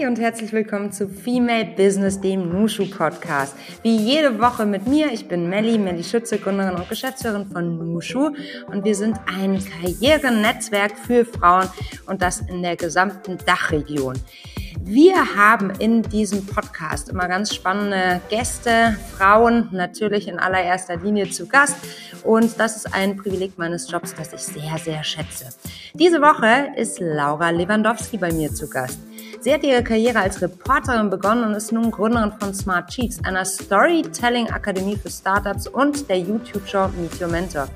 Hi und herzlich willkommen zu Female Business, dem Nushu Podcast. Wie jede Woche mit mir, ich bin Melli, Melli Schütze, Gründerin und Geschäftsführerin von Nushu und wir sind ein Karrierenetzwerk für Frauen und das in der gesamten Dachregion. Wir haben in diesem Podcast immer ganz spannende Gäste, Frauen natürlich in allererster Linie zu Gast. Und das ist ein Privileg meines Jobs, das ich sehr, sehr schätze. Diese Woche ist Laura Lewandowski bei mir zu Gast. Sie hat ihre Karriere als Reporterin begonnen und ist nun Gründerin von Smart Chiefs, einer Storytelling-Akademie für Startups und der YouTube-Show Meet Your Mentor.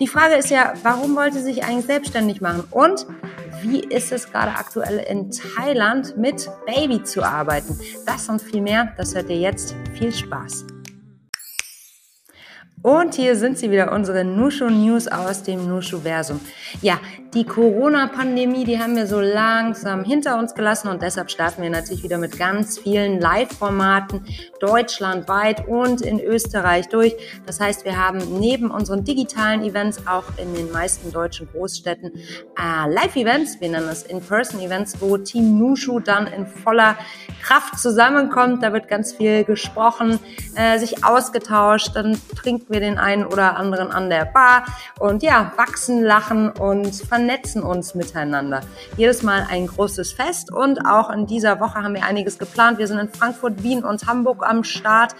Die Frage ist ja, warum wollte sie sich eigentlich selbstständig machen? Und wie ist es gerade aktuell in Thailand mit Baby zu arbeiten? Das und viel mehr, das hört ihr jetzt. Viel Spaß! Und hier sind sie wieder, unsere Nushu News aus dem Nushu-Versum. Ja, die Corona-Pandemie, die haben wir so langsam hinter uns gelassen und deshalb starten wir natürlich wieder mit ganz vielen Live-Formaten deutschlandweit und in Österreich durch. Das heißt, wir haben neben unseren digitalen Events auch in den meisten deutschen Großstädten äh, Live-Events, wir nennen es In-Person-Events, wo Team Nushu dann in voller Kraft zusammenkommt. Da wird ganz viel gesprochen, äh, sich ausgetauscht, dann trinkt wir den einen oder anderen an der Bar und ja, wachsen, lachen und vernetzen uns miteinander. Jedes Mal ein großes Fest und auch in dieser Woche haben wir einiges geplant. Wir sind in Frankfurt, Wien und Hamburg am Start,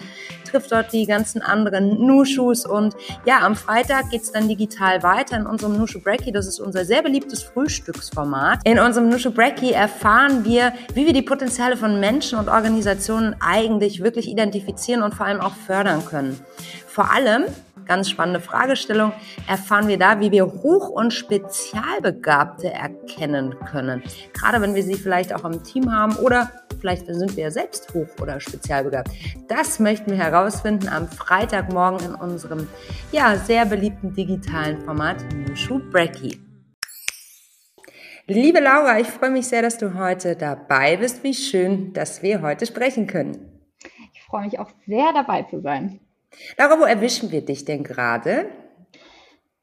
trifft dort die ganzen anderen Nushus und ja, am Freitag geht's dann digital weiter in unserem Nushu Breaky. Das ist unser sehr beliebtes Frühstücksformat. In unserem Nushu Breaky erfahren wir, wie wir die Potenziale von Menschen und Organisationen eigentlich wirklich identifizieren und vor allem auch fördern können. Vor allem, ganz spannende Fragestellung, erfahren wir da, wie wir Hoch- und Spezialbegabte erkennen können. Gerade wenn wir sie vielleicht auch im Team haben oder vielleicht sind wir ja selbst hoch- oder spezialbegabt. Das möchten wir herausfinden am Freitagmorgen in unserem ja, sehr beliebten digitalen Format Nushu Breaky. Liebe Laura, ich freue mich sehr, dass du heute dabei bist. Wie schön, dass wir heute sprechen können. Ich freue mich auch sehr dabei zu sein. Laura, wo erwischen wir dich denn gerade?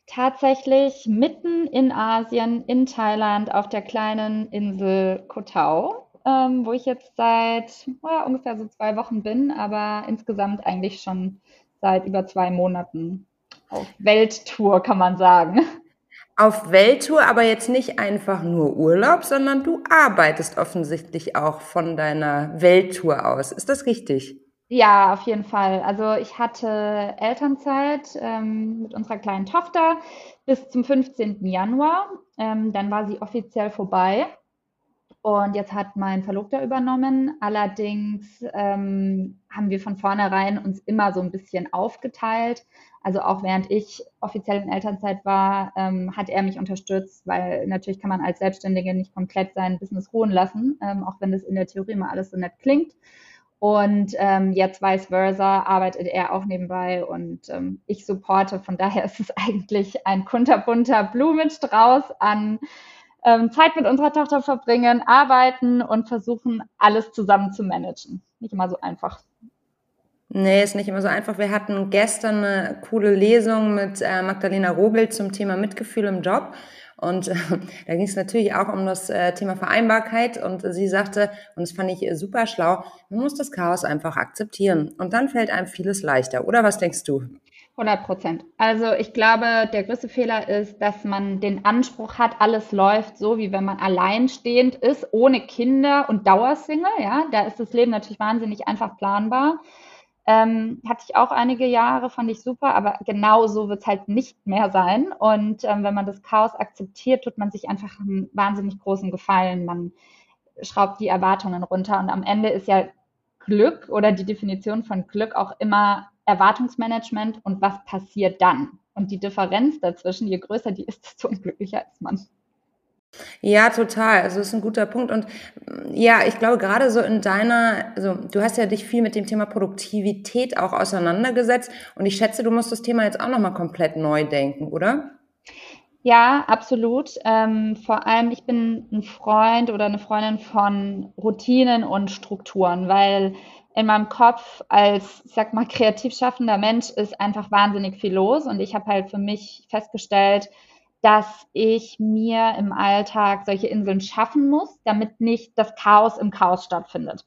Tatsächlich mitten in Asien, in Thailand, auf der kleinen Insel Koh Tao, ähm, wo ich jetzt seit ja, ungefähr so zwei Wochen bin, aber insgesamt eigentlich schon seit über zwei Monaten auf Welttour, kann man sagen. Auf Welttour, aber jetzt nicht einfach nur Urlaub, sondern du arbeitest offensichtlich auch von deiner Welttour aus. Ist das richtig? Ja, auf jeden Fall. Also ich hatte Elternzeit ähm, mit unserer kleinen Tochter bis zum 15. Januar. Ähm, dann war sie offiziell vorbei. Und jetzt hat mein Verlobter übernommen. Allerdings ähm, haben wir von vornherein uns immer so ein bisschen aufgeteilt. Also auch während ich offiziell in Elternzeit war, ähm, hat er mich unterstützt, weil natürlich kann man als Selbstständige nicht komplett sein Business ruhen lassen, ähm, auch wenn das in der Theorie immer alles so nett klingt. Und ähm, jetzt vice versa arbeitet er auch nebenbei und ähm, ich supporte. Von daher ist es eigentlich ein kunterbunter Blumenstrauß an ähm, Zeit mit unserer Tochter verbringen, arbeiten und versuchen, alles zusammen zu managen. Nicht immer so einfach. Nee, ist nicht immer so einfach. Wir hatten gestern eine coole Lesung mit äh, Magdalena Rogel zum Thema Mitgefühl im Job. Und äh, da ging es natürlich auch um das äh, Thema Vereinbarkeit. Und sie sagte, und das fand ich äh, super schlau, man muss das Chaos einfach akzeptieren. Und dann fällt einem vieles leichter. Oder was denkst du? 100 Prozent. Also ich glaube, der größte Fehler ist, dass man den Anspruch hat, alles läuft so, wie wenn man alleinstehend ist, ohne Kinder und Dauersingle. Ja, da ist das Leben natürlich wahnsinnig einfach planbar. Ähm, hatte ich auch einige Jahre, fand ich super, aber genau so wird es halt nicht mehr sein. Und ähm, wenn man das Chaos akzeptiert, tut man sich einfach einen wahnsinnig großen Gefallen. Man schraubt die Erwartungen runter und am Ende ist ja Glück oder die Definition von Glück auch immer Erwartungsmanagement und was passiert dann. Und die Differenz dazwischen, je größer die ist, desto unglücklicher ist man. Ja, total. Also das ist ein guter Punkt. Und ja, ich glaube gerade so in deiner, also du hast ja dich viel mit dem Thema Produktivität auch auseinandergesetzt. Und ich schätze, du musst das Thema jetzt auch nochmal komplett neu denken, oder? Ja, absolut. Ähm, vor allem, ich bin ein Freund oder eine Freundin von Routinen und Strukturen, weil in meinem Kopf als, ich sag mal, kreativ schaffender Mensch ist einfach wahnsinnig viel los. Und ich habe halt für mich festgestellt, dass ich mir im Alltag solche Inseln schaffen muss, damit nicht das Chaos im Chaos stattfindet.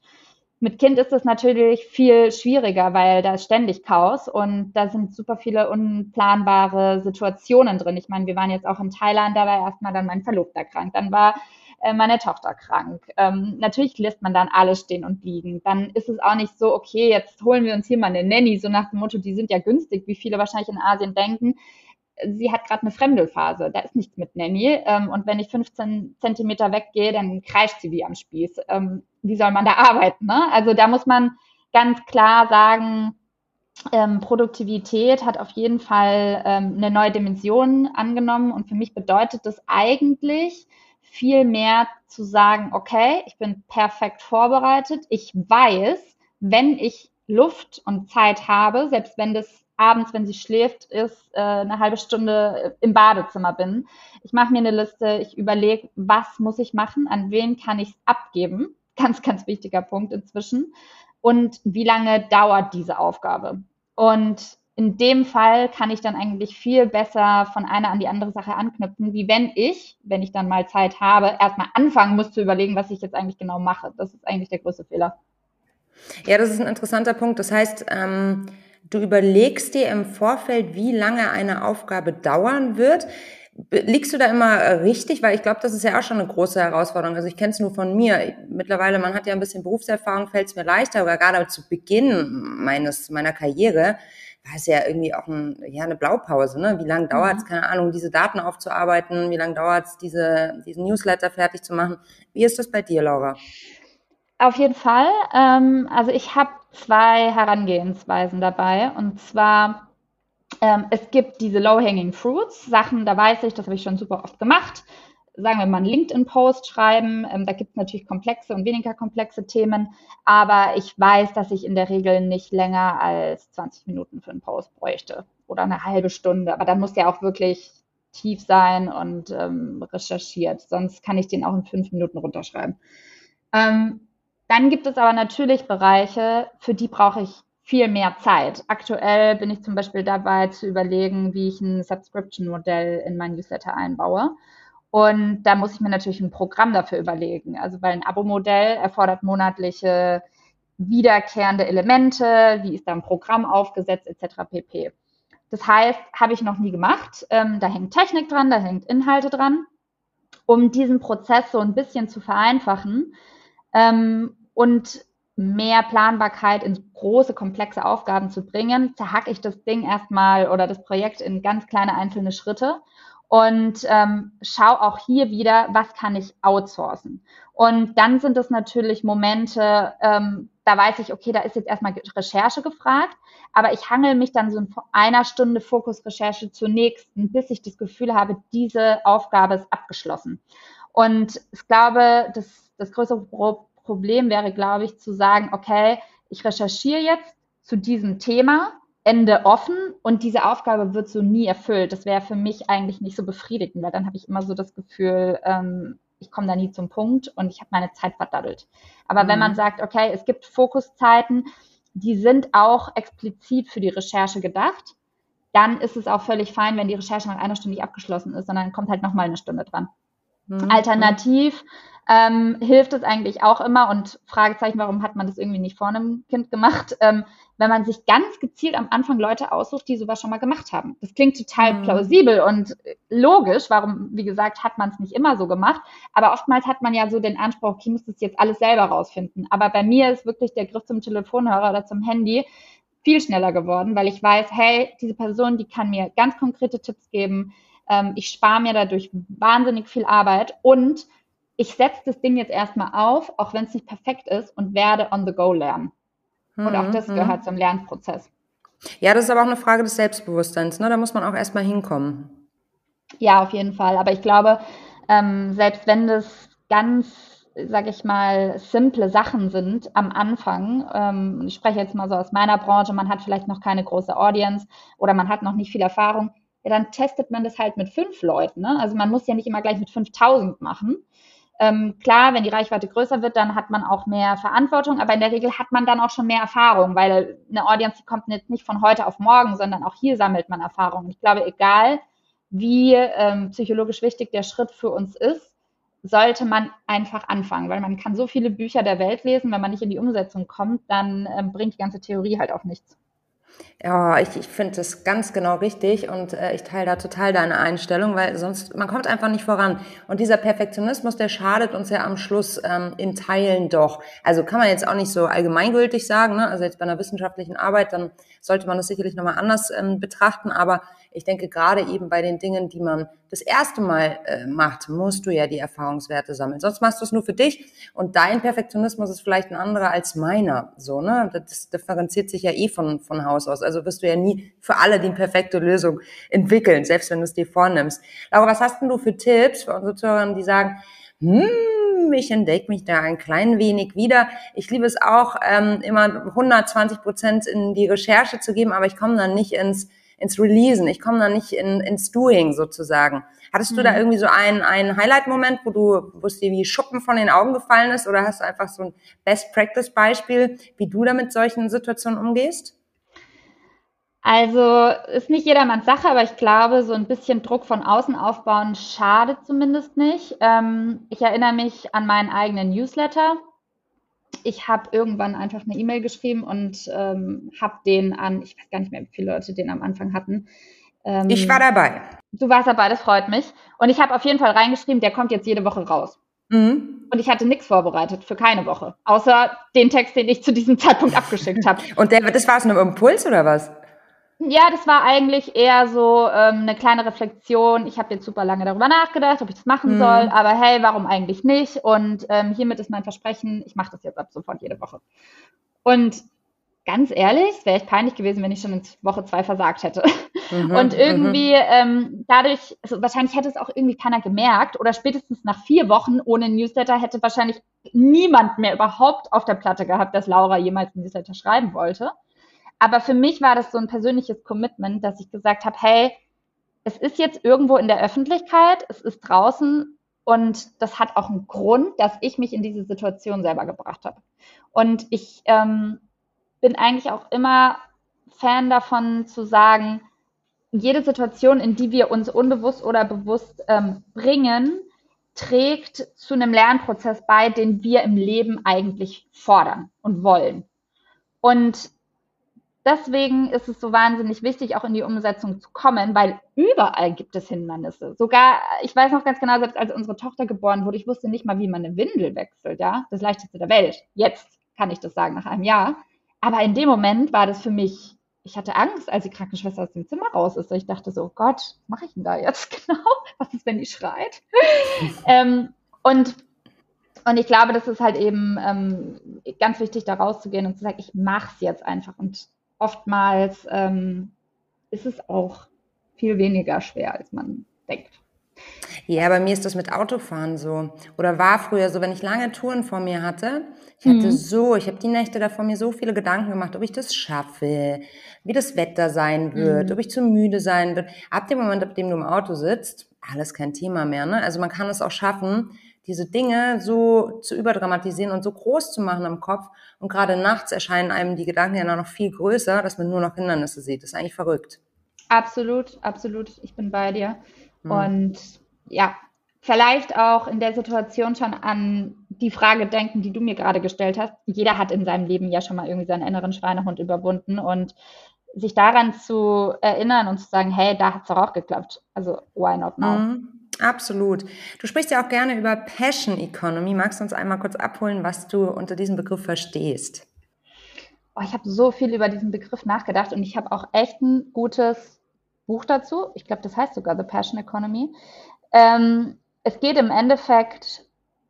Mit Kind ist es natürlich viel schwieriger, weil da ist ständig Chaos und da sind super viele unplanbare Situationen drin. Ich meine, wir waren jetzt auch in Thailand, da war erstmal dann mein Verlobter krank, dann war äh, meine Tochter krank. Ähm, natürlich lässt man dann alles stehen und liegen. Dann ist es auch nicht so, okay, jetzt holen wir uns hier mal eine Nanny, so nach dem Motto, die sind ja günstig, wie viele wahrscheinlich in Asien denken sie hat gerade eine Fremdelphase, da ist nichts mit Nanny. Ähm, und wenn ich 15 Zentimeter weggehe, dann kreischt sie wie am Spieß. Ähm, wie soll man da arbeiten? Ne? Also da muss man ganz klar sagen, ähm, Produktivität hat auf jeden Fall ähm, eine neue Dimension angenommen. Und für mich bedeutet das eigentlich viel mehr zu sagen, okay, ich bin perfekt vorbereitet. Ich weiß, wenn ich Luft und Zeit habe, selbst wenn das abends, wenn sie schläft, ist äh, eine halbe Stunde im Badezimmer bin. Ich mache mir eine Liste, ich überlege, was muss ich machen, an wen kann ich es abgeben. Ganz, ganz wichtiger Punkt inzwischen. Und wie lange dauert diese Aufgabe? Und in dem Fall kann ich dann eigentlich viel besser von einer an die andere Sache anknüpfen, wie wenn ich, wenn ich dann mal Zeit habe, erstmal anfangen muss zu überlegen, was ich jetzt eigentlich genau mache. Das ist eigentlich der größte Fehler. Ja, das ist ein interessanter Punkt. Das heißt, ähm, Du überlegst dir im Vorfeld, wie lange eine Aufgabe dauern wird. Liegst du da immer äh, richtig? Weil ich glaube, das ist ja auch schon eine große Herausforderung. Also ich kenne es nur von mir. Mittlerweile, man hat ja ein bisschen Berufserfahrung, fällt es mir leichter, aber gerade zu Beginn meines, meiner Karriere war es ja irgendwie auch ein, ja, eine Blaupause. Ne? Wie lange dauert es, mhm. keine Ahnung, diese Daten aufzuarbeiten? Wie lange dauert es, diese, diesen Newsletter fertig zu machen? Wie ist das bei dir, Laura? Auf jeden Fall. Ähm, also ich habe zwei Herangehensweisen dabei. Und zwar, ähm, es gibt diese Low-Hanging Fruits, Sachen, da weiß ich, das habe ich schon super oft gemacht. Sagen wir mal einen LinkedIn-Post schreiben. Ähm, da gibt es natürlich komplexe und weniger komplexe Themen. Aber ich weiß, dass ich in der Regel nicht länger als 20 Minuten für einen Post bräuchte oder eine halbe Stunde. Aber dann muss der auch wirklich tief sein und ähm, recherchiert. Sonst kann ich den auch in fünf Minuten runterschreiben. Ähm, dann gibt es aber natürlich Bereiche, für die brauche ich viel mehr Zeit. Aktuell bin ich zum Beispiel dabei zu überlegen, wie ich ein Subscription-Modell in mein Newsletter einbaue. Und da muss ich mir natürlich ein Programm dafür überlegen. Also weil ein Abo-Modell erfordert monatliche wiederkehrende Elemente, wie ist da ein Programm aufgesetzt, etc. pp. Das heißt, habe ich noch nie gemacht. Ähm, da hängt Technik dran, da hängt Inhalte dran. Um diesen Prozess so ein bisschen zu vereinfachen, ähm, und mehr Planbarkeit in große, komplexe Aufgaben zu bringen, zerhacke ich das Ding erstmal oder das Projekt in ganz kleine einzelne Schritte und ähm, schau auch hier wieder, was kann ich outsourcen. Und dann sind es natürlich Momente, ähm, da weiß ich, okay, da ist jetzt erstmal Recherche gefragt, aber ich hangel mich dann so in einer Stunde Fokusrecherche zur nächsten, bis ich das Gefühl habe, diese Aufgabe ist abgeschlossen. Und ich glaube, das, das größere Problem wäre, glaube ich, zu sagen, okay, ich recherchiere jetzt zu diesem Thema, Ende offen und diese Aufgabe wird so nie erfüllt. Das wäre für mich eigentlich nicht so befriedigend, weil dann habe ich immer so das Gefühl, ähm, ich komme da nie zum Punkt und ich habe meine Zeit verdaddelt. Aber mhm. wenn man sagt, okay, es gibt Fokuszeiten, die sind auch explizit für die Recherche gedacht, dann ist es auch völlig fein, wenn die Recherche nach einer Stunde nicht abgeschlossen ist, sondern kommt halt nochmal eine Stunde dran. Mhm. Alternativ ähm, hilft es eigentlich auch immer und Fragezeichen, warum hat man das irgendwie nicht vor einem Kind gemacht, ähm, wenn man sich ganz gezielt am Anfang Leute aussucht, die sowas schon mal gemacht haben. Das klingt total mhm. plausibel und logisch, warum, wie gesagt, hat man es nicht immer so gemacht, aber oftmals hat man ja so den Anspruch, okay, muss das jetzt alles selber rausfinden. Aber bei mir ist wirklich der Griff zum Telefonhörer oder zum Handy viel schneller geworden, weil ich weiß, hey, diese Person, die kann mir ganz konkrete Tipps geben, ähm, ich spare mir dadurch wahnsinnig viel Arbeit und ich setze das Ding jetzt erstmal auf, auch wenn es nicht perfekt ist, und werde on the go lernen. Mhm. Und auch das mhm. gehört zum Lernprozess. Ja, das ist aber auch eine Frage des Selbstbewusstseins. Ne? Da muss man auch erstmal hinkommen. Ja, auf jeden Fall. Aber ich glaube, ähm, selbst wenn das ganz, sage ich mal, simple Sachen sind am Anfang, ähm, ich spreche jetzt mal so aus meiner Branche, man hat vielleicht noch keine große Audience oder man hat noch nicht viel Erfahrung, ja, dann testet man das halt mit fünf Leuten. Ne? Also man muss ja nicht immer gleich mit 5000 machen. Ähm, klar, wenn die Reichweite größer wird, dann hat man auch mehr Verantwortung, aber in der Regel hat man dann auch schon mehr Erfahrung, weil eine Audience die kommt jetzt nicht von heute auf morgen, sondern auch hier sammelt man Erfahrung. Ich glaube, egal wie ähm, psychologisch wichtig der Schritt für uns ist, sollte man einfach anfangen, weil man kann so viele Bücher der Welt lesen, wenn man nicht in die Umsetzung kommt, dann ähm, bringt die ganze Theorie halt auch nichts. Ja, ich, ich finde das ganz genau richtig und äh, ich teile da total deine Einstellung, weil sonst, man kommt einfach nicht voran. Und dieser Perfektionismus, der schadet uns ja am Schluss ähm, in Teilen doch. Also kann man jetzt auch nicht so allgemeingültig sagen, ne? also jetzt bei einer wissenschaftlichen Arbeit, dann sollte man das sicherlich nochmal anders ähm, betrachten, aber ich denke, gerade eben bei den Dingen, die man das erste Mal äh, macht, musst du ja die Erfahrungswerte sammeln. Sonst machst du es nur für dich und dein Perfektionismus ist vielleicht ein anderer als meiner. So, ne? Das differenziert sich ja eh von, von Haus aus. Also wirst du ja nie für alle die perfekte Lösung entwickeln, selbst wenn du es dir vornimmst. Laura, was hast denn du für Tipps für unsere Zuhörer, die sagen, hm, ich entdecke mich da ein klein wenig wieder. Ich liebe es auch, ähm, immer 120 Prozent in die Recherche zu geben, aber ich komme dann nicht ins ins Releasen. Ich komme da nicht in, ins Doing sozusagen. Hattest du da mhm. irgendwie so einen, einen Highlight-Moment, wo du, wo es dir wie Schuppen von den Augen gefallen ist oder hast du einfach so ein Best-Practice-Beispiel, wie du da mit solchen Situationen umgehst? Also ist nicht jedermanns Sache, aber ich glaube, so ein bisschen Druck von außen aufbauen schadet zumindest nicht. Ähm, ich erinnere mich an meinen eigenen Newsletter ich habe irgendwann einfach eine E-Mail geschrieben und ähm, habe den an, ich weiß gar nicht mehr, wie viele Leute den am Anfang hatten. Ähm, ich war dabei. Du warst dabei, das freut mich. Und ich habe auf jeden Fall reingeschrieben, der kommt jetzt jede Woche raus. Mhm. Und ich hatte nichts vorbereitet für keine Woche, außer den Text, den ich zu diesem Zeitpunkt abgeschickt habe. Und der, das war es nur im Impuls oder was? Ja, das war eigentlich eher so ähm, eine kleine Reflexion. Ich habe jetzt super lange darüber nachgedacht, ob ich das machen mhm. soll, aber hey, warum eigentlich nicht? Und ähm, hiermit ist mein Versprechen, ich mache das jetzt ab sofort jede Woche. Und ganz ehrlich, es wäre echt peinlich gewesen, wenn ich schon in Woche zwei versagt hätte. Mhm, und irgendwie mhm. ähm, dadurch, also wahrscheinlich hätte es auch irgendwie keiner gemerkt oder spätestens nach vier Wochen ohne Newsletter hätte wahrscheinlich niemand mehr überhaupt auf der Platte gehabt, dass Laura jemals ein Newsletter schreiben wollte. Aber für mich war das so ein persönliches Commitment, dass ich gesagt habe, hey, es ist jetzt irgendwo in der Öffentlichkeit, es ist draußen und das hat auch einen Grund, dass ich mich in diese Situation selber gebracht habe. Und ich ähm, bin eigentlich auch immer Fan davon zu sagen, jede Situation, in die wir uns unbewusst oder bewusst ähm, bringen, trägt zu einem Lernprozess bei, den wir im Leben eigentlich fordern und wollen. Und deswegen ist es so wahnsinnig wichtig, auch in die Umsetzung zu kommen, weil überall gibt es Hindernisse. Sogar, ich weiß noch ganz genau, selbst als unsere Tochter geboren wurde, ich wusste nicht mal, wie man eine Windel wechselt, ja. Das leichteste der Welt. Jetzt kann ich das sagen, nach einem Jahr. Aber in dem Moment war das für mich, ich hatte Angst, als die Krankenschwester aus dem Zimmer raus ist. Ich dachte so, Gott, was mache ich denn da jetzt genau? Was ist, wenn die schreit? ähm, und und ich glaube, das ist halt eben ähm, ganz wichtig, da rauszugehen und zu sagen, ich mache es jetzt einfach. Und oftmals ähm, ist es auch viel weniger schwer, als man denkt. Ja, bei mir ist das mit Autofahren so. Oder war früher so, wenn ich lange Touren vor mir hatte, ich hatte mhm. so, ich habe die Nächte davor mir so viele Gedanken gemacht, ob ich das schaffe, wie das Wetter sein wird, mhm. ob ich zu müde sein wird. Ab dem Moment, ab dem du im Auto sitzt, alles kein Thema mehr. Ne? Also man kann es auch schaffen, diese Dinge so zu überdramatisieren und so groß zu machen im Kopf. Und gerade nachts erscheinen einem die Gedanken ja noch viel größer, dass man nur noch Hindernisse sieht. Das ist eigentlich verrückt. Absolut, absolut. Ich bin bei dir. Mhm. Und ja, vielleicht auch in der Situation schon an die Frage denken, die du mir gerade gestellt hast. Jeder hat in seinem Leben ja schon mal irgendwie seinen inneren Schweinehund überwunden und sich daran zu erinnern und zu sagen, hey, da hat es doch auch geklappt. Also, why not now? Mhm. Absolut. Du sprichst ja auch gerne über Passion Economy. Magst du uns einmal kurz abholen, was du unter diesem Begriff verstehst? Oh, ich habe so viel über diesen Begriff nachgedacht und ich habe auch echt ein gutes Buch dazu. Ich glaube, das heißt sogar The Passion Economy. Ähm, es geht im Endeffekt,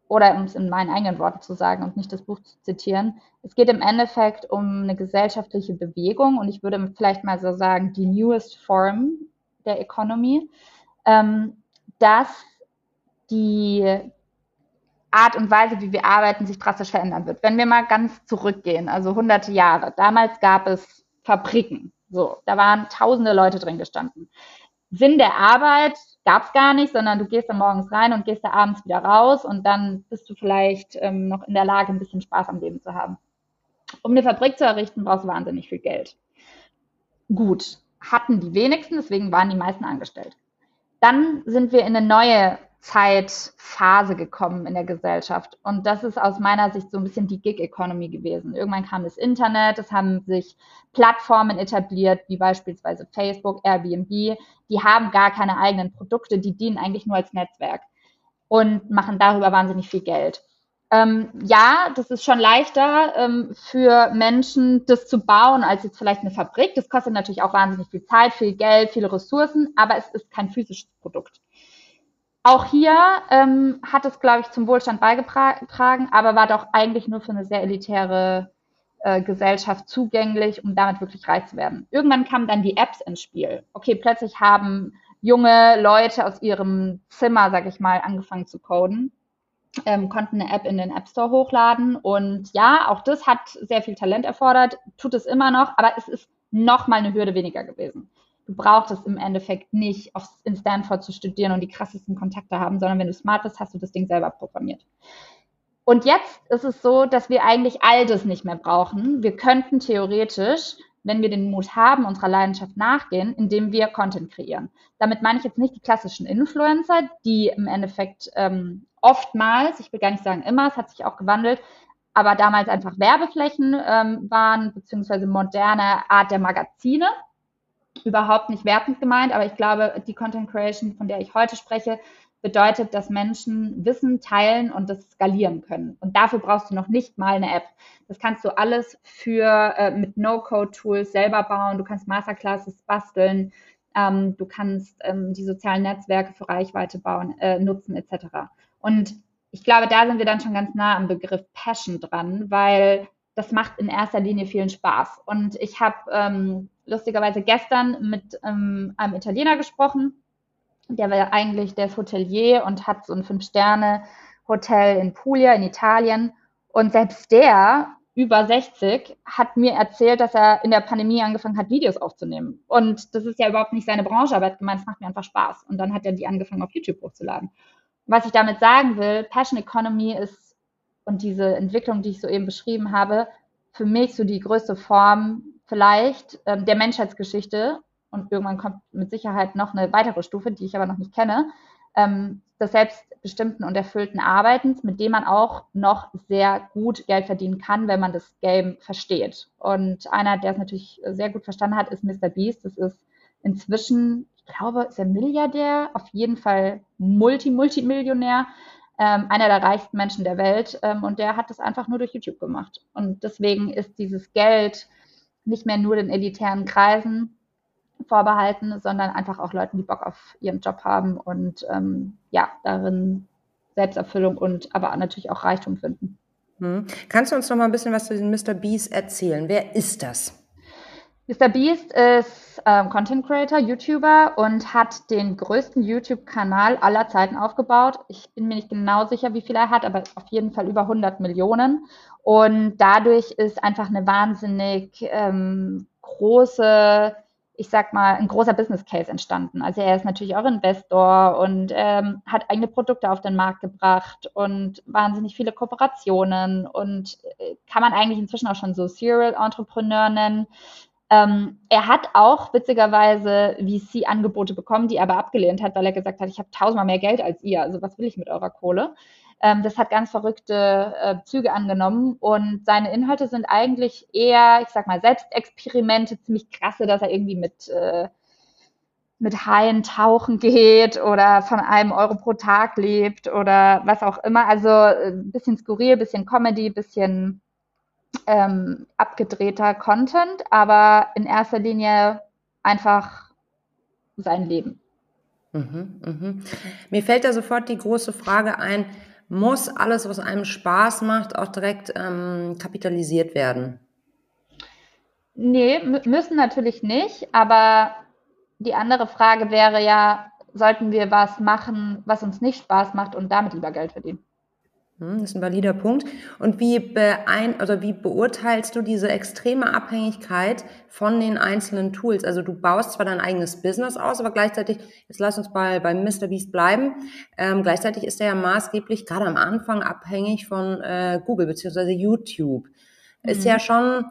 oder um es in meinen eigenen Worten zu sagen und nicht das Buch zu zitieren, es geht im Endeffekt um eine gesellschaftliche Bewegung und ich würde vielleicht mal so sagen, die newest form der Economy. Ähm, dass die Art und Weise, wie wir arbeiten, sich drastisch verändern wird. Wenn wir mal ganz zurückgehen, also hunderte Jahre, damals gab es Fabriken, so, da waren tausende Leute drin gestanden. Sinn der Arbeit gab es gar nicht, sondern du gehst da morgens rein und gehst da abends wieder raus und dann bist du vielleicht ähm, noch in der Lage, ein bisschen Spaß am Leben zu haben. Um eine Fabrik zu errichten, brauchst du wahnsinnig viel Geld. Gut, hatten die wenigsten, deswegen waren die meisten angestellt. Dann sind wir in eine neue Zeitphase gekommen in der Gesellschaft. Und das ist aus meiner Sicht so ein bisschen die Gig-Economy gewesen. Irgendwann kam das Internet, es haben sich Plattformen etabliert, wie beispielsweise Facebook, Airbnb. Die haben gar keine eigenen Produkte, die dienen eigentlich nur als Netzwerk und machen darüber wahnsinnig viel Geld. Ähm, ja, das ist schon leichter ähm, für Menschen, das zu bauen, als jetzt vielleicht eine Fabrik. Das kostet natürlich auch wahnsinnig viel Zeit, viel Geld, viele Ressourcen, aber es ist kein physisches Produkt. Auch hier ähm, hat es, glaube ich, zum Wohlstand beigetragen, aber war doch eigentlich nur für eine sehr elitäre äh, Gesellschaft zugänglich, um damit wirklich reich zu werden. Irgendwann kamen dann die Apps ins Spiel. Okay, plötzlich haben junge Leute aus ihrem Zimmer, sag ich mal, angefangen zu coden, ähm, konnten eine App in den App Store hochladen. Und ja, auch das hat sehr viel Talent erfordert, tut es immer noch, aber es ist noch mal eine Hürde weniger gewesen du brauchst es im Endeffekt nicht, aufs, in Stanford zu studieren und die krassesten Kontakte haben, sondern wenn du smart bist, hast du das Ding selber programmiert. Und jetzt ist es so, dass wir eigentlich all das nicht mehr brauchen. Wir könnten theoretisch, wenn wir den Mut haben, unserer Leidenschaft nachgehen, indem wir Content kreieren. Damit meine ich jetzt nicht die klassischen Influencer, die im Endeffekt ähm, oftmals, ich will gar nicht sagen immer, es hat sich auch gewandelt, aber damals einfach Werbeflächen ähm, waren, beziehungsweise moderne Art der Magazine, überhaupt nicht wertend gemeint, aber ich glaube, die Content Creation, von der ich heute spreche, bedeutet, dass Menschen Wissen teilen und das skalieren können. Und dafür brauchst du noch nicht mal eine App. Das kannst du alles für äh, mit No-Code-Tools selber bauen. Du kannst Masterclasses basteln. Ähm, du kannst ähm, die sozialen Netzwerke für Reichweite bauen, äh, nutzen etc. Und ich glaube, da sind wir dann schon ganz nah am Begriff Passion dran, weil das macht in erster Linie vielen Spaß. Und ich habe ähm, lustigerweise gestern mit ähm, einem Italiener gesprochen. Der war eigentlich, der ist Hotelier und hat so ein Fünf-Sterne-Hotel in Puglia in Italien. Und selbst der, über 60, hat mir erzählt, dass er in der Pandemie angefangen hat, Videos aufzunehmen. Und das ist ja überhaupt nicht seine Branche, aber er hat gemeint, es macht mir einfach Spaß. Und dann hat er die angefangen, auf YouTube hochzuladen. Was ich damit sagen will, Passion Economy ist und diese Entwicklung, die ich soeben beschrieben habe, für mich so die größte Form vielleicht ähm, der Menschheitsgeschichte und irgendwann kommt mit Sicherheit noch eine weitere Stufe, die ich aber noch nicht kenne, ähm, des selbstbestimmten und erfüllten Arbeitens, mit dem man auch noch sehr gut Geld verdienen kann, wenn man das Game versteht. Und einer, der es natürlich sehr gut verstanden hat, ist Mr. Beast. Das ist inzwischen, ich glaube, ist er Milliardär, auf jeden Fall Multi-Multimillionär, ähm, einer der reichsten Menschen der Welt. Ähm, und der hat das einfach nur durch YouTube gemacht. Und deswegen ist dieses Geld, nicht mehr nur den elitären Kreisen vorbehalten, sondern einfach auch Leuten, die Bock auf ihren Job haben und ähm, ja, darin Selbsterfüllung und aber natürlich auch Reichtum finden. Hm. Kannst du uns noch mal ein bisschen was zu diesem Mr. Beast erzählen? Wer ist das? Mr. Beast ist ähm, Content Creator, YouTuber und hat den größten YouTube-Kanal aller Zeiten aufgebaut. Ich bin mir nicht genau sicher, wie viel er hat, aber auf jeden Fall über 100 Millionen. Und dadurch ist einfach eine wahnsinnig ähm, große, ich sag mal, ein großer Business Case entstanden. Also er ist natürlich auch Investor und ähm, hat eigene Produkte auf den Markt gebracht und wahnsinnig viele Kooperationen und äh, kann man eigentlich inzwischen auch schon so Serial Entrepreneur nennen. Ähm, er hat auch witzigerweise VC-Angebote bekommen, die er aber abgelehnt hat, weil er gesagt hat, ich habe tausendmal mehr Geld als ihr, also was will ich mit eurer Kohle? Ähm, das hat ganz verrückte äh, Züge angenommen und seine Inhalte sind eigentlich eher, ich sag mal, Selbstexperimente, ziemlich krasse, dass er irgendwie mit, äh, mit Haien tauchen geht oder von einem Euro pro Tag lebt oder was auch immer. Also ein äh, bisschen skurril, bisschen Comedy, bisschen ähm, abgedrehter Content, aber in erster Linie einfach sein Leben. Mhm, mhm. Mir fällt da sofort die große Frage ein, muss alles, was einem Spaß macht, auch direkt ähm, kapitalisiert werden? Nee, müssen natürlich nicht, aber die andere Frage wäre ja, sollten wir was machen, was uns nicht Spaß macht und damit lieber Geld verdienen? Hm, das ist ein valider Punkt. Und wie, beein oder wie beurteilst du diese extreme Abhängigkeit von den einzelnen Tools? Also du baust zwar dein eigenes Business aus, aber gleichzeitig, jetzt lass uns bei, bei Mr. Beast bleiben, ähm, gleichzeitig ist er ja maßgeblich gerade am Anfang abhängig von äh, Google beziehungsweise YouTube. Mhm. Ist ja schon,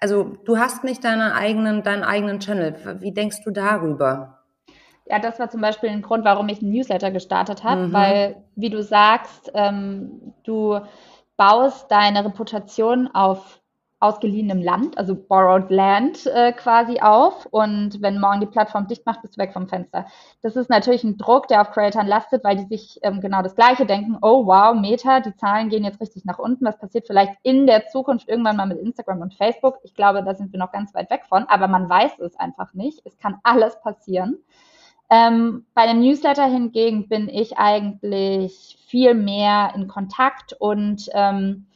also du hast nicht deine eigenen, deinen eigenen Channel. Wie denkst du darüber? Ja, das war zum Beispiel ein Grund, warum ich ein Newsletter gestartet habe, mhm. weil, wie du sagst, ähm, du baust deine Reputation auf ausgeliehenem Land, also borrowed land äh, quasi auf. Und wenn morgen die Plattform dicht macht, bist du weg vom Fenster. Das ist natürlich ein Druck, der auf Creatoren lastet, weil die sich ähm, genau das Gleiche denken. Oh wow, Meta, die Zahlen gehen jetzt richtig nach unten. Was passiert vielleicht in der Zukunft irgendwann mal mit Instagram und Facebook? Ich glaube, da sind wir noch ganz weit weg von, aber man weiß es einfach nicht. Es kann alles passieren. Ähm, bei dem Newsletter hingegen bin ich eigentlich viel mehr in Kontakt und ähm,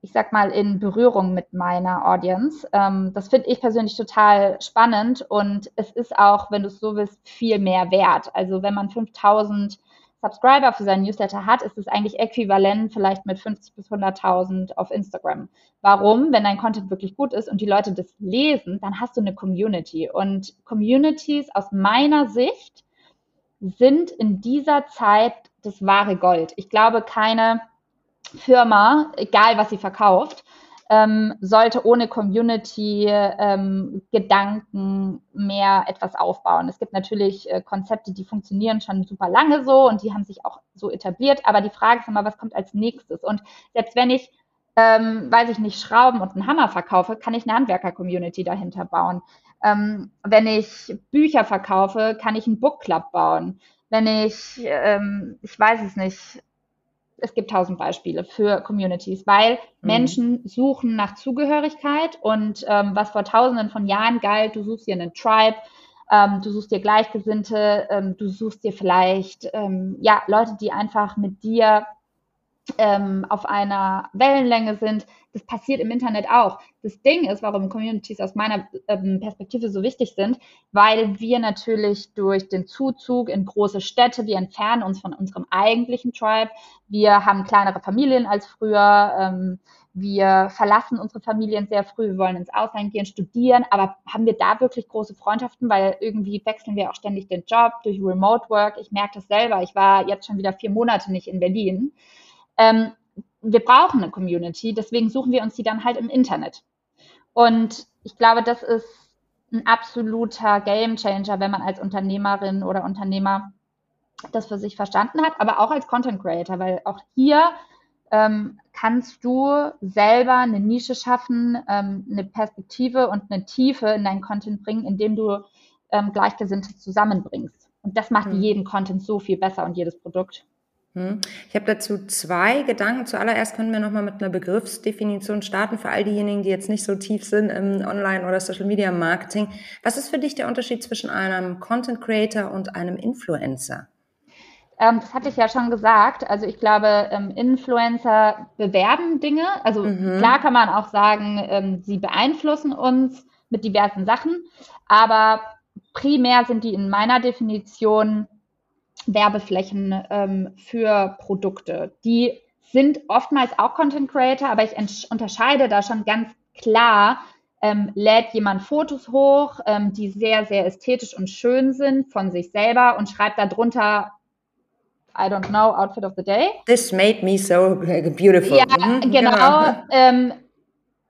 ich sag mal, in Berührung mit meiner Audience. Ähm, das finde ich persönlich total spannend und es ist auch, wenn du es so willst, viel mehr wert. Also wenn man 5000 Subscriber für seinen Newsletter hat, ist es eigentlich äquivalent vielleicht mit 50 bis 100.000 auf Instagram. Warum? Wenn dein Content wirklich gut ist und die Leute das lesen, dann hast du eine Community. Und Communities aus meiner Sicht sind in dieser Zeit das wahre Gold. Ich glaube, keine Firma, egal was sie verkauft, ähm, sollte ohne Community-Gedanken ähm, mehr etwas aufbauen. Es gibt natürlich äh, Konzepte, die funktionieren schon super lange so und die haben sich auch so etabliert, aber die Frage ist immer, was kommt als nächstes? Und selbst wenn ich, ähm, weiß ich nicht, Schrauben und einen Hammer verkaufe, kann ich eine Handwerker-Community dahinter bauen. Ähm, wenn ich Bücher verkaufe, kann ich einen Book Club bauen. Wenn ich, ähm, ich weiß es nicht, es gibt tausend Beispiele für Communities, weil mhm. Menschen suchen nach Zugehörigkeit und ähm, was vor tausenden von Jahren galt, du suchst dir einen Tribe, ähm, du suchst dir Gleichgesinnte, ähm, du suchst dir vielleicht ähm, ja Leute, die einfach mit dir ähm, auf einer Wellenlänge sind. Das passiert im Internet auch. Das Ding ist, warum Communities aus meiner ähm, Perspektive so wichtig sind, weil wir natürlich durch den Zuzug in große Städte, wir entfernen uns von unserem eigentlichen Tribe, wir haben kleinere Familien als früher, ähm, wir verlassen unsere Familien sehr früh, wir wollen ins Ausland gehen, studieren, aber haben wir da wirklich große Freundschaften, weil irgendwie wechseln wir auch ständig den Job durch Remote Work. Ich merke das selber, ich war jetzt schon wieder vier Monate nicht in Berlin. Ähm, wir brauchen eine Community, deswegen suchen wir uns die dann halt im Internet. Und ich glaube, das ist ein absoluter Gamechanger, wenn man als Unternehmerin oder Unternehmer das für sich verstanden hat, aber auch als Content Creator, weil auch hier ähm, kannst du selber eine Nische schaffen, ähm, eine Perspektive und eine Tiefe in deinen Content bringen, indem du ähm, Gleichgesinnte zusammenbringst. Und das macht mhm. jeden Content so viel besser und jedes Produkt. Hm. Ich habe dazu zwei Gedanken. Zuallererst können wir nochmal mit einer Begriffsdefinition starten für all diejenigen, die jetzt nicht so tief sind im Online- oder Social-Media-Marketing. Was ist für dich der Unterschied zwischen einem Content Creator und einem Influencer? Ähm, das hatte ich ja schon gesagt. Also ich glaube, ähm, Influencer bewerben Dinge. Also mhm. klar kann man auch sagen, ähm, sie beeinflussen uns mit diversen Sachen. Aber primär sind die in meiner Definition Werbeflächen ähm, für Produkte. Die sind oftmals auch Content Creator, aber ich unterscheide da schon ganz klar, ähm, lädt jemand Fotos hoch, ähm, die sehr, sehr ästhetisch und schön sind von sich selber und schreibt darunter, I don't know, Outfit of the Day. This made me so beautiful. Ja, mhm, genau. genau. Ähm,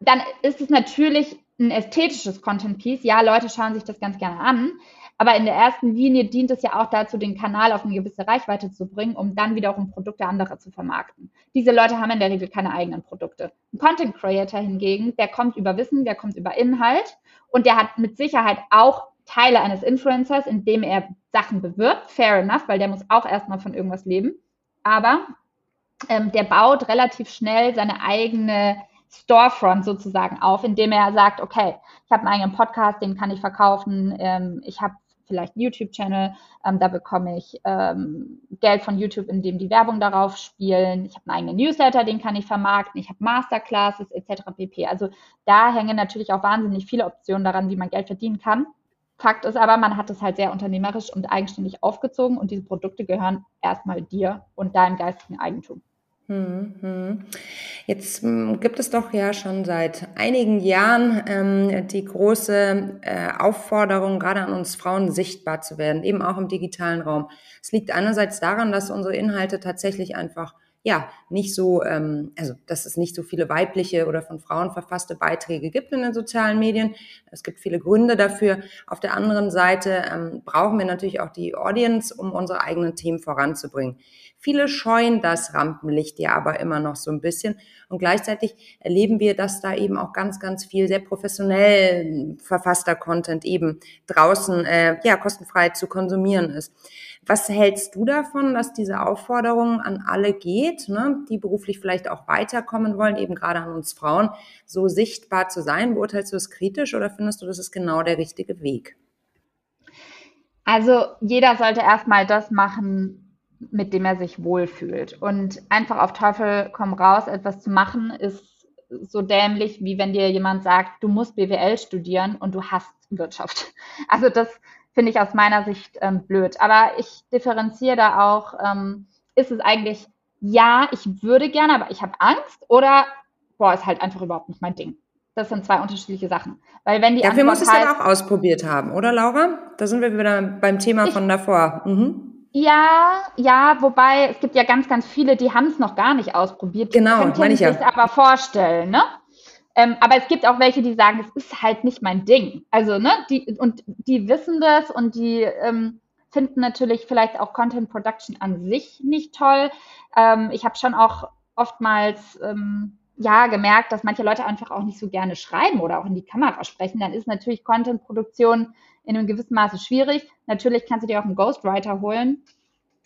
dann ist es natürlich ein ästhetisches Content Piece. Ja, Leute schauen sich das ganz gerne an. Aber in der ersten Linie dient es ja auch dazu, den Kanal auf eine gewisse Reichweite zu bringen, um dann wiederum Produkte anderer zu vermarkten. Diese Leute haben in der Regel keine eigenen Produkte. Ein Content Creator hingegen, der kommt über Wissen, der kommt über Inhalt und der hat mit Sicherheit auch Teile eines Influencers, indem er Sachen bewirbt. Fair enough, weil der muss auch erstmal von irgendwas leben. Aber ähm, der baut relativ schnell seine eigene Storefront sozusagen auf, indem er sagt, okay, ich habe einen eigenen Podcast, den kann ich verkaufen, ähm, ich habe vielleicht YouTube-Channel, ähm, da bekomme ich ähm, Geld von YouTube, indem die Werbung darauf spielen. Ich habe einen eigenen Newsletter, den kann ich vermarkten. Ich habe Masterclasses etc. pp. Also da hängen natürlich auch wahnsinnig viele Optionen daran, wie man Geld verdienen kann. Fakt ist aber, man hat es halt sehr unternehmerisch und eigenständig aufgezogen und diese Produkte gehören erstmal dir und deinem geistigen Eigentum. Hm, hm. Jetzt hm, gibt es doch ja schon seit einigen Jahren ähm, die große äh, Aufforderung, gerade an uns Frauen sichtbar zu werden, eben auch im digitalen Raum. Es liegt einerseits daran, dass unsere Inhalte tatsächlich einfach ja nicht so, ähm, also dass es nicht so viele weibliche oder von Frauen verfasste Beiträge gibt in den sozialen Medien. Es gibt viele Gründe dafür. Auf der anderen Seite ähm, brauchen wir natürlich auch die Audience, um unsere eigenen Themen voranzubringen. Viele scheuen das Rampenlicht ja aber immer noch so ein bisschen. Und gleichzeitig erleben wir, dass da eben auch ganz, ganz viel sehr professionell verfasster Content eben draußen äh, ja kostenfrei zu konsumieren ist. Was hältst du davon, dass diese Aufforderung an alle geht, ne, die beruflich vielleicht auch weiterkommen wollen, eben gerade an uns Frauen, so sichtbar zu sein? Beurteilst du das kritisch oder findest du, das ist genau der richtige Weg? Also jeder sollte erstmal das machen, mit dem er sich wohlfühlt. Und einfach auf Teufel komm raus, etwas zu machen, ist so dämlich, wie wenn dir jemand sagt, du musst BWL studieren und du hast Wirtschaft. Also das finde ich aus meiner Sicht ähm, blöd. Aber ich differenziere da auch, ähm, ist es eigentlich, ja, ich würde gerne, aber ich habe Angst oder, boah, ist halt einfach überhaupt nicht mein Ding. Das sind zwei unterschiedliche Sachen. Weil wenn die Dafür Antwort muss es dann auch ausprobiert haben, oder Laura? Da sind wir wieder beim Thema ich, von davor. Mhm. Ja, ja, wobei es gibt ja ganz, ganz viele, die haben es noch gar nicht ausprobiert. Genau, meine ich ja. sich aber vorstellen, ne? Ähm, aber es gibt auch welche, die sagen, es ist halt nicht mein Ding. Also, ne, die, und die wissen das und die ähm, finden natürlich vielleicht auch Content Production an sich nicht toll. Ähm, ich habe schon auch oftmals ähm, ja gemerkt, dass manche Leute einfach auch nicht so gerne schreiben oder auch in die Kamera sprechen. Dann ist natürlich Content Produktion in einem gewissen Maße schwierig. Natürlich kannst du dir auch einen Ghostwriter holen,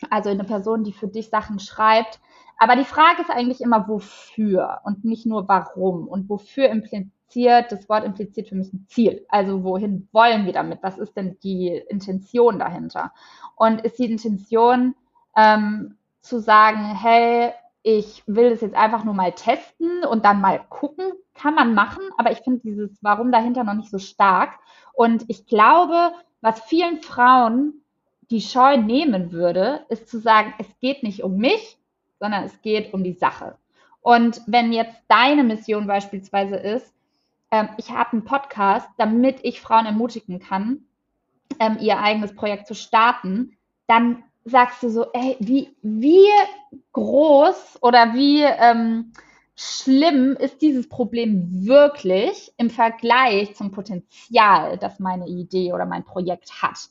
also eine Person, die für dich Sachen schreibt. Aber die Frage ist eigentlich immer, wofür und nicht nur warum. Und wofür impliziert, das Wort impliziert für mich ein Ziel. Also wohin wollen wir damit? Was ist denn die Intention dahinter? Und ist die Intention ähm, zu sagen, hey, ich will das jetzt einfach nur mal testen und dann mal gucken, kann man machen, aber ich finde dieses Warum dahinter noch nicht so stark. Und ich glaube, was vielen Frauen die Scheu nehmen würde, ist zu sagen, es geht nicht um mich, sondern es geht um die Sache. Und wenn jetzt deine Mission beispielsweise ist, ähm, ich habe einen Podcast, damit ich Frauen ermutigen kann, ähm, ihr eigenes Projekt zu starten, dann sagst du so, ey, wie, wie groß oder wie ähm, schlimm ist dieses Problem wirklich im Vergleich zum Potenzial, das meine Idee oder mein Projekt hat.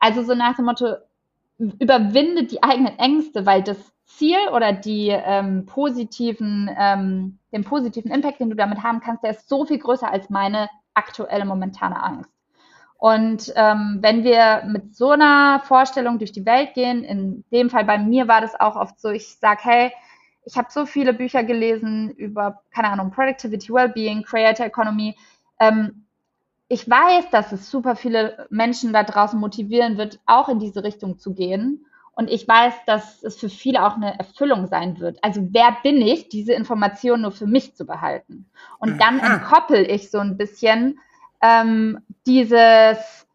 Also so nach dem Motto, überwinde die eigenen Ängste, weil das Ziel oder die ähm, positiven, ähm, den positiven Impact, den du damit haben kannst, der ist so viel größer als meine aktuelle momentane Angst. Und ähm, wenn wir mit so einer Vorstellung durch die Welt gehen, in dem Fall bei mir war das auch oft so, ich sage, hey, ich habe so viele Bücher gelesen über, keine Ahnung, Productivity, Wellbeing, Creator Economy. Ähm, ich weiß, dass es super viele Menschen da draußen motivieren wird, auch in diese Richtung zu gehen. Und ich weiß, dass es für viele auch eine Erfüllung sein wird. Also wer bin ich, diese Information nur für mich zu behalten? Und dann entkoppel ich so ein bisschen ähm, dieses,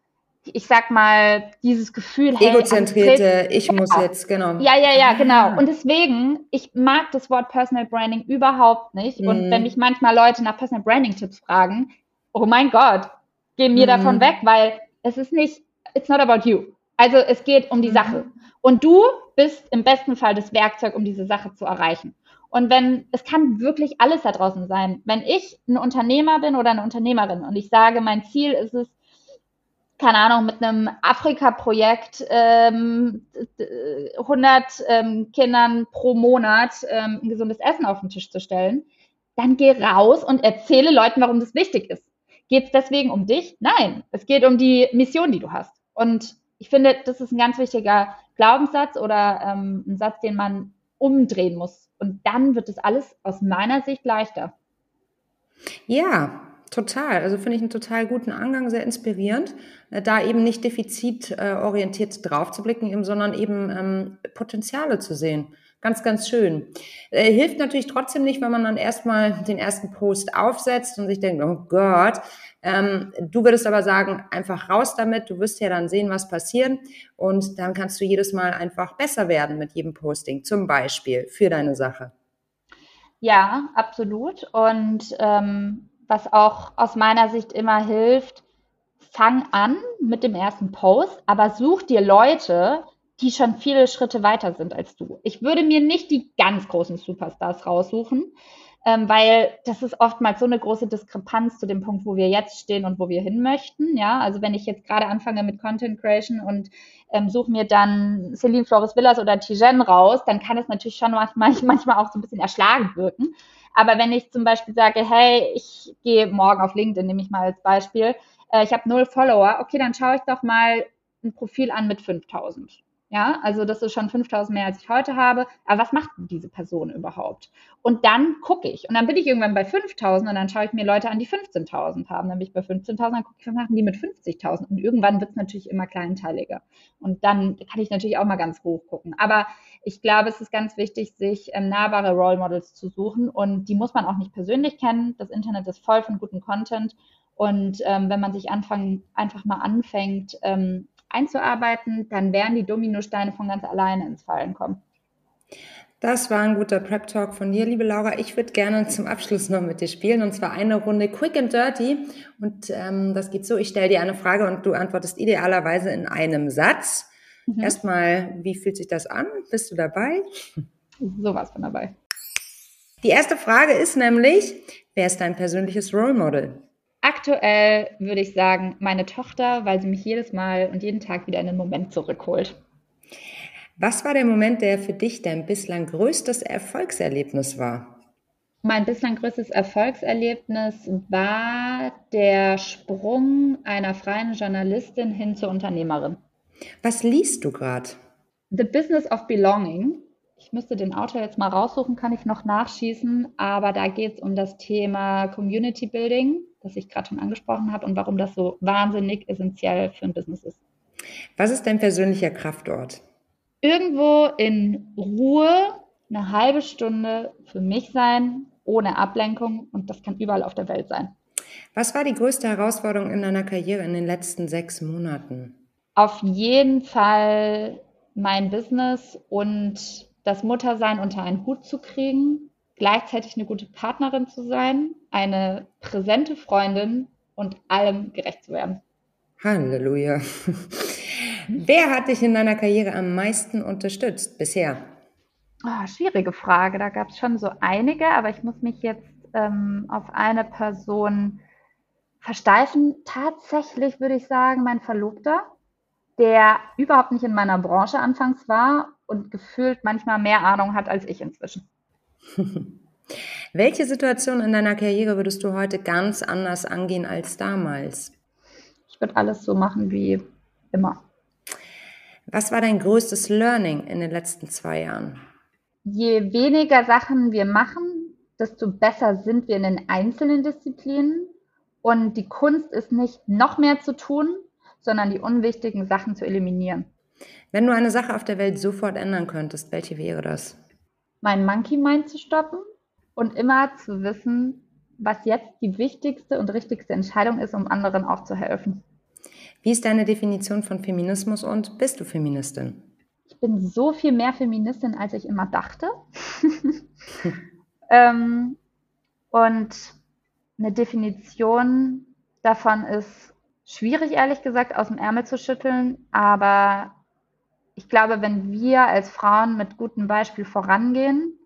ich sag mal, dieses Gefühl, hey, egozentrierte, ich muss genau. jetzt, genau. Ja, ja, ja, genau. Ah. Und deswegen, ich mag das Wort Personal Branding überhaupt nicht. Mhm. Und wenn mich manchmal Leute nach Personal Branding Tipps fragen, oh mein Gott, geh mir mhm. davon weg, weil es ist nicht, it's not about you. Also es geht um die mhm. Sache. Und du bist im besten Fall das Werkzeug, um diese Sache zu erreichen. Und wenn, es kann wirklich alles da draußen sein. Wenn ich ein Unternehmer bin oder eine Unternehmerin und ich sage, mein Ziel ist es, keine Ahnung, mit einem Afrika-Projekt ähm, 100 ähm, Kindern pro Monat ähm, ein gesundes Essen auf den Tisch zu stellen, dann geh raus und erzähle Leuten, warum das wichtig ist. Geht es deswegen um dich? Nein, es geht um die Mission, die du hast. Und ich finde, das ist ein ganz wichtiger Glaubenssatz oder ähm, ein Satz, den man umdrehen muss. Und dann wird es alles aus meiner Sicht leichter. Ja, total. Also finde ich einen total guten Angang, sehr inspirierend, äh, da eben nicht defizitorientiert drauf zu blicken, sondern eben ähm, Potenziale zu sehen. Ganz, ganz schön. Äh, hilft natürlich trotzdem nicht, wenn man dann erstmal den ersten Post aufsetzt und sich denkt, oh Gott, ähm, du würdest aber sagen, einfach raus damit, du wirst ja dann sehen, was passiert und dann kannst du jedes Mal einfach besser werden mit jedem Posting, zum Beispiel für deine Sache. Ja, absolut. Und ähm, was auch aus meiner Sicht immer hilft, fang an mit dem ersten Post, aber such dir Leute, die schon viele Schritte weiter sind als du. Ich würde mir nicht die ganz großen Superstars raussuchen, ähm, weil das ist oftmals so eine große Diskrepanz zu dem Punkt, wo wir jetzt stehen und wo wir hin möchten. Ja, also wenn ich jetzt gerade anfange mit Content Creation und ähm, suche mir dann Celine Flores Villas oder Tijen raus, dann kann es natürlich schon manchmal, auch so ein bisschen erschlagend wirken. Aber wenn ich zum Beispiel sage, hey, ich gehe morgen auf LinkedIn, nehme ich mal als Beispiel, äh, ich habe null Follower, okay, dann schaue ich doch mal ein Profil an mit 5000. Ja, also das ist schon 5000 mehr, als ich heute habe. Aber was macht diese Person überhaupt? Und dann gucke ich. Und dann bin ich irgendwann bei 5000 und dann schaue ich mir Leute an, die 15.000 haben. Dann bin ich bei 15.000, dann gucke ich, was machen die mit 50.000? Und irgendwann wird es natürlich immer kleinteiliger. Und dann kann ich natürlich auch mal ganz hoch gucken. Aber ich glaube, es ist ganz wichtig, sich ähm, nahbare Role Models zu suchen. Und die muss man auch nicht persönlich kennen. Das Internet ist voll von gutem Content. Und ähm, wenn man sich anfangen, einfach mal anfängt, ähm, einzuarbeiten, dann werden die Dominosteine von ganz alleine ins Fallen kommen. Das war ein guter Prep Talk von dir, liebe Laura. Ich würde gerne zum Abschluss noch mit dir spielen und zwar eine Runde Quick and Dirty. Und ähm, das geht so: Ich stelle dir eine Frage und du antwortest idealerweise in einem Satz. Mhm. Erstmal, wie fühlt sich das an? Bist du dabei? Sowas von dabei. Die erste Frage ist nämlich: Wer ist dein persönliches Role Model? Aktuell würde ich sagen, meine Tochter, weil sie mich jedes Mal und jeden Tag wieder in den Moment zurückholt. Was war der Moment, der für dich dein bislang größtes Erfolgserlebnis war? Mein bislang größtes Erfolgserlebnis war der Sprung einer freien Journalistin hin zur Unternehmerin. Was liest du gerade? The Business of Belonging. Ich müsste den Autor jetzt mal raussuchen, kann ich noch nachschießen, aber da geht es um das Thema Community Building das ich gerade schon angesprochen habe und warum das so wahnsinnig essentiell für ein Business ist. Was ist dein persönlicher Kraftort? Irgendwo in Ruhe eine halbe Stunde für mich sein, ohne Ablenkung und das kann überall auf der Welt sein. Was war die größte Herausforderung in deiner Karriere in den letzten sechs Monaten? Auf jeden Fall mein Business und das Muttersein unter einen Hut zu kriegen gleichzeitig eine gute Partnerin zu sein, eine präsente Freundin und allem gerecht zu werden. Halleluja. Wer hat dich in deiner Karriere am meisten unterstützt bisher? Oh, schwierige Frage. Da gab es schon so einige, aber ich muss mich jetzt ähm, auf eine Person versteifen. Tatsächlich würde ich sagen, mein Verlobter, der überhaupt nicht in meiner Branche anfangs war und gefühlt manchmal mehr Ahnung hat als ich inzwischen. Welche Situation in deiner Karriere würdest du heute ganz anders angehen als damals? Ich würde alles so machen wie immer. Was war dein größtes Learning in den letzten zwei Jahren? Je weniger Sachen wir machen, desto besser sind wir in den einzelnen Disziplinen. Und die Kunst ist nicht noch mehr zu tun, sondern die unwichtigen Sachen zu eliminieren. Wenn du eine Sache auf der Welt sofort ändern könntest, welche wäre das? Mein Monkey Mind zu stoppen und immer zu wissen, was jetzt die wichtigste und richtigste Entscheidung ist, um anderen auch zu helfen. Wie ist deine Definition von Feminismus und bist du Feministin? Ich bin so viel mehr Feministin, als ich immer dachte. ähm, und eine Definition davon ist schwierig, ehrlich gesagt, aus dem Ärmel zu schütteln, aber ich glaube, wenn wir als Frauen mit gutem Beispiel vorangehen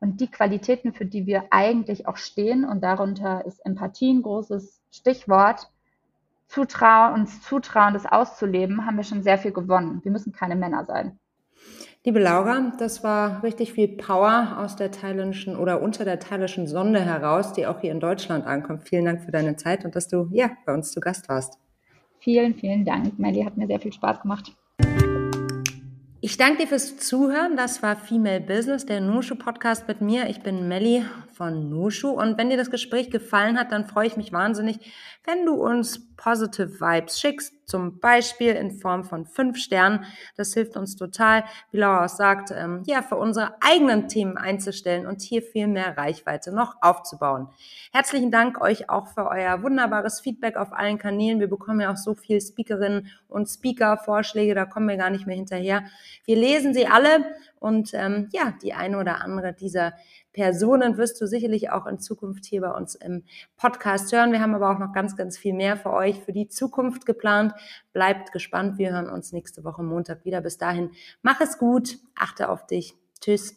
und die Qualitäten, für die wir eigentlich auch stehen, und darunter ist Empathie ein großes Stichwort, zutrauen, uns zutrauen, das auszuleben, haben wir schon sehr viel gewonnen. Wir müssen keine Männer sein. Liebe Laura, das war richtig viel Power aus der thailändischen oder unter der thailändischen Sonde heraus, die auch hier in Deutschland ankommt. Vielen Dank für deine Zeit und dass du ja bei uns zu Gast warst. Vielen, vielen Dank. Melly hat mir sehr viel Spaß gemacht. Ich danke dir fürs Zuhören. Das war Female Business, der Nushu Podcast mit mir. Ich bin Melli von Nushu. Und wenn dir das Gespräch gefallen hat, dann freue ich mich wahnsinnig, wenn du uns positive Vibes schickst zum Beispiel in Form von fünf Sternen. Das hilft uns total, wie Laura auch sagt, ähm, ja, für unsere eigenen Themen einzustellen und hier viel mehr Reichweite noch aufzubauen. Herzlichen Dank euch auch für euer wunderbares Feedback auf allen Kanälen. Wir bekommen ja auch so viel Speakerinnen und Speaker-Vorschläge, da kommen wir gar nicht mehr hinterher. Wir lesen sie alle und ähm, ja, die eine oder andere dieser Personen wirst du sicherlich auch in Zukunft hier bei uns im Podcast hören. Wir haben aber auch noch ganz, ganz viel mehr für euch für die Zukunft geplant. Bleibt gespannt. Wir hören uns nächste Woche Montag wieder. Bis dahin, mach es gut, achte auf dich. Tschüss.